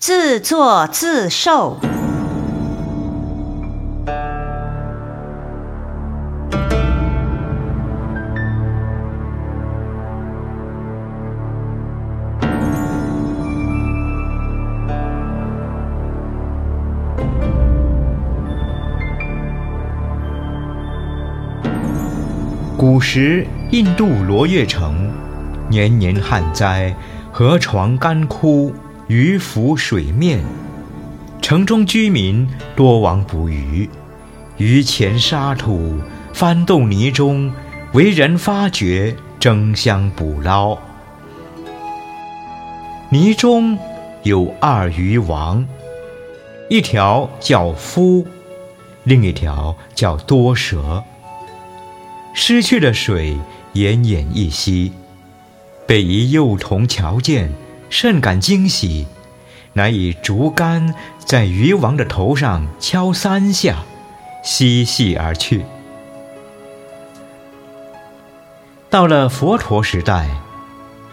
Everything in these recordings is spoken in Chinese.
自作自受。古时印度罗越城年年旱灾，河床干枯，鱼浮水面，城中居民多亡捕鱼，鱼潜沙土，翻动泥中，为人发觉，争相捕捞。泥中有二鱼王，一条叫夫，另一条叫多蛇。失去了水，奄奄一息。被一幼童瞧见，甚感惊喜，乃以竹竿在渔王的头上敲三下，嬉戏而去。到了佛陀时代，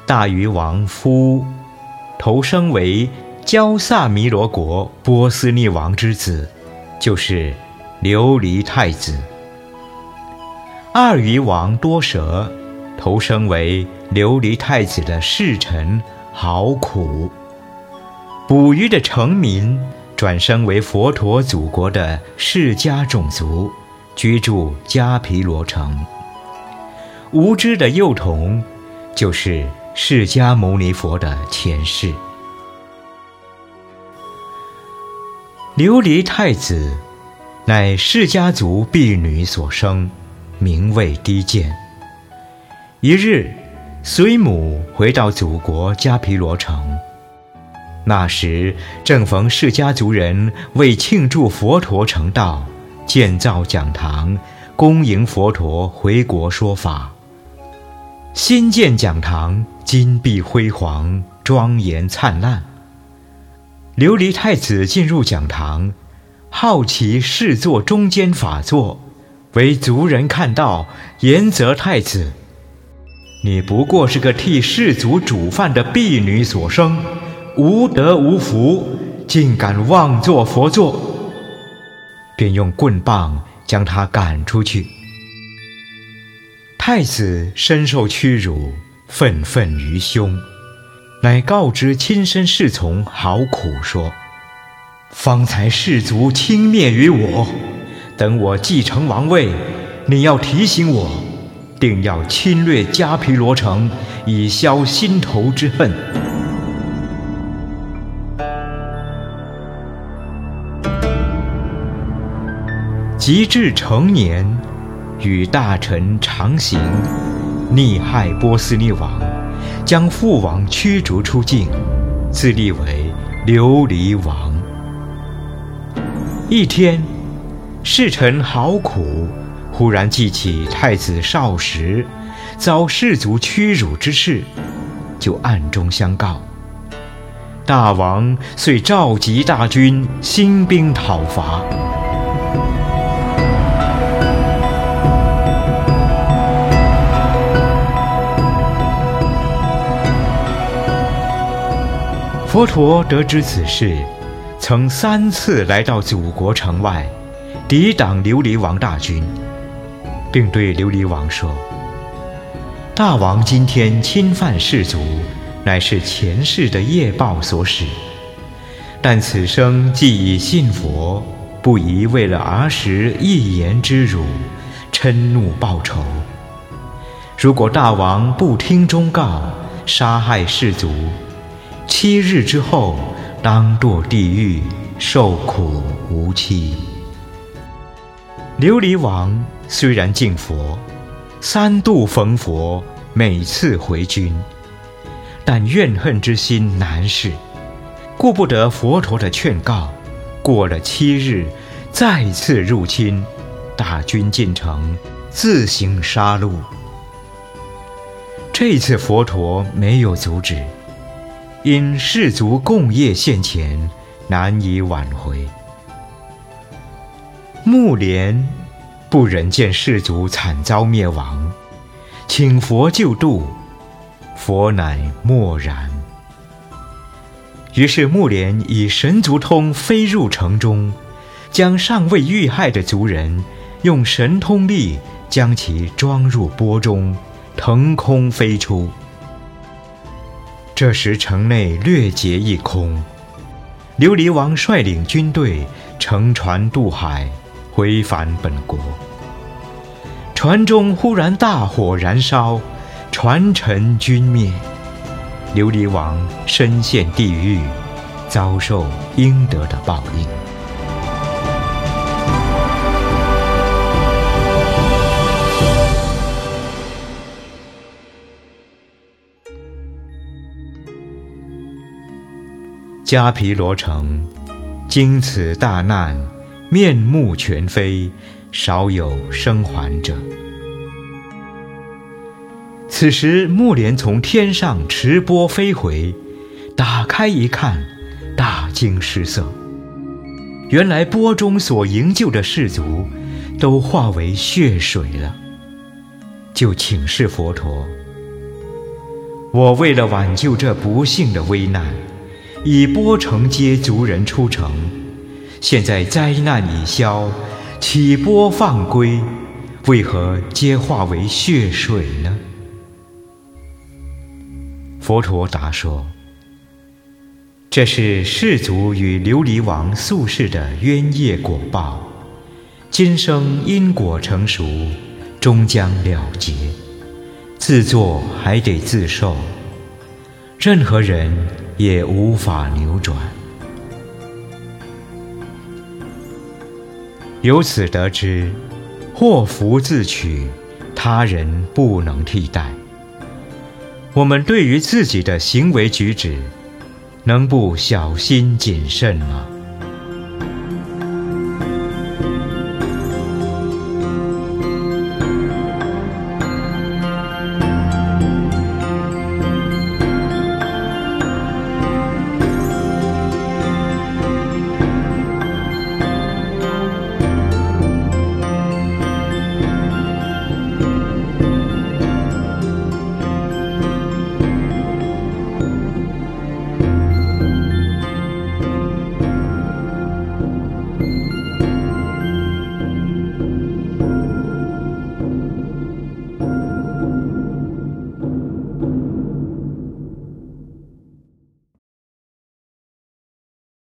大渔王夫投生为焦萨弥罗国波斯匿王之子，就是琉璃太子。二鱼王多蛇投生为琉璃太子的侍臣，好苦。捕鱼的成民转生为佛陀祖国的释迦种族，居住迦毗罗城。无知的幼童就是释迦牟尼佛的前世。琉璃太子乃释迦族婢女所生。名位低贱。一日，随母回到祖国迦毗罗城，那时正逢释迦族人为庆祝佛陀成道，建造讲堂，恭迎佛陀回国说法。新建讲堂，金碧辉煌，庄严灿烂。琉璃太子进入讲堂，好奇视坐中间法座。为族人看到，言责太子：“你不过是个替世族煮饭的婢女所生，无德无福，竟敢妄作佛作！”便用棍棒将他赶出去。太子深受屈辱，愤愤于胸，乃告知亲身侍从好苦说：“方才士族轻蔑于我。”等我继承王位，你要提醒我，定要侵略迦毗罗城，以消心头之恨。及至成年，与大臣常行，逆害波斯匿王，将父王驱逐出境，自立为琉璃王。一天。侍臣好苦，忽然记起太子少时遭士族屈辱之事，就暗中相告。大王遂召集大军，兴兵讨伐。佛陀得知此事，曾三次来到祖国城外。抵挡琉璃王大军，并对琉璃王说：“大王今天侵犯士族，乃是前世的业报所使。但此生既已信佛，不宜为了儿时一言之辱，嗔怒报仇。如果大王不听忠告，杀害士族，七日之后，当堕地狱，受苦无期。”琉璃王虽然敬佛，三度逢佛，每次回军，但怨恨之心难释，顾不得佛陀的劝告。过了七日，再次入侵，大军进城，自行杀戮。这次佛陀没有阻止，因士族共业现前，难以挽回。木莲不忍见世族惨遭灭亡，请佛救度，佛乃默然。于是木莲以神足通飞入城中，将尚未遇害的族人用神通力将其装入钵中，腾空飞出。这时城内略劫一空，琉璃王率领军队乘船渡海，回返本国。船中忽然大火燃烧，船沉军灭，琉璃王身陷地狱，遭受应得的报应。迦毗罗城，经此大难，面目全非。少有生还者。此时，木莲从天上持钵飞回，打开一看，大惊失色。原来钵中所营救的士卒，都化为血水了。就请示佛陀：“我为了挽救这不幸的危难，以钵承接族人出城。现在灾难已消。”起波放归，为何皆化为血水呢？佛陀答说：“这是世族与琉璃王宿世的冤业果报，今生因果成熟，终将了结，自作还得自受，任何人也无法扭转。”由此得知，祸福自取，他人不能替代。我们对于自己的行为举止，能不小心谨慎吗？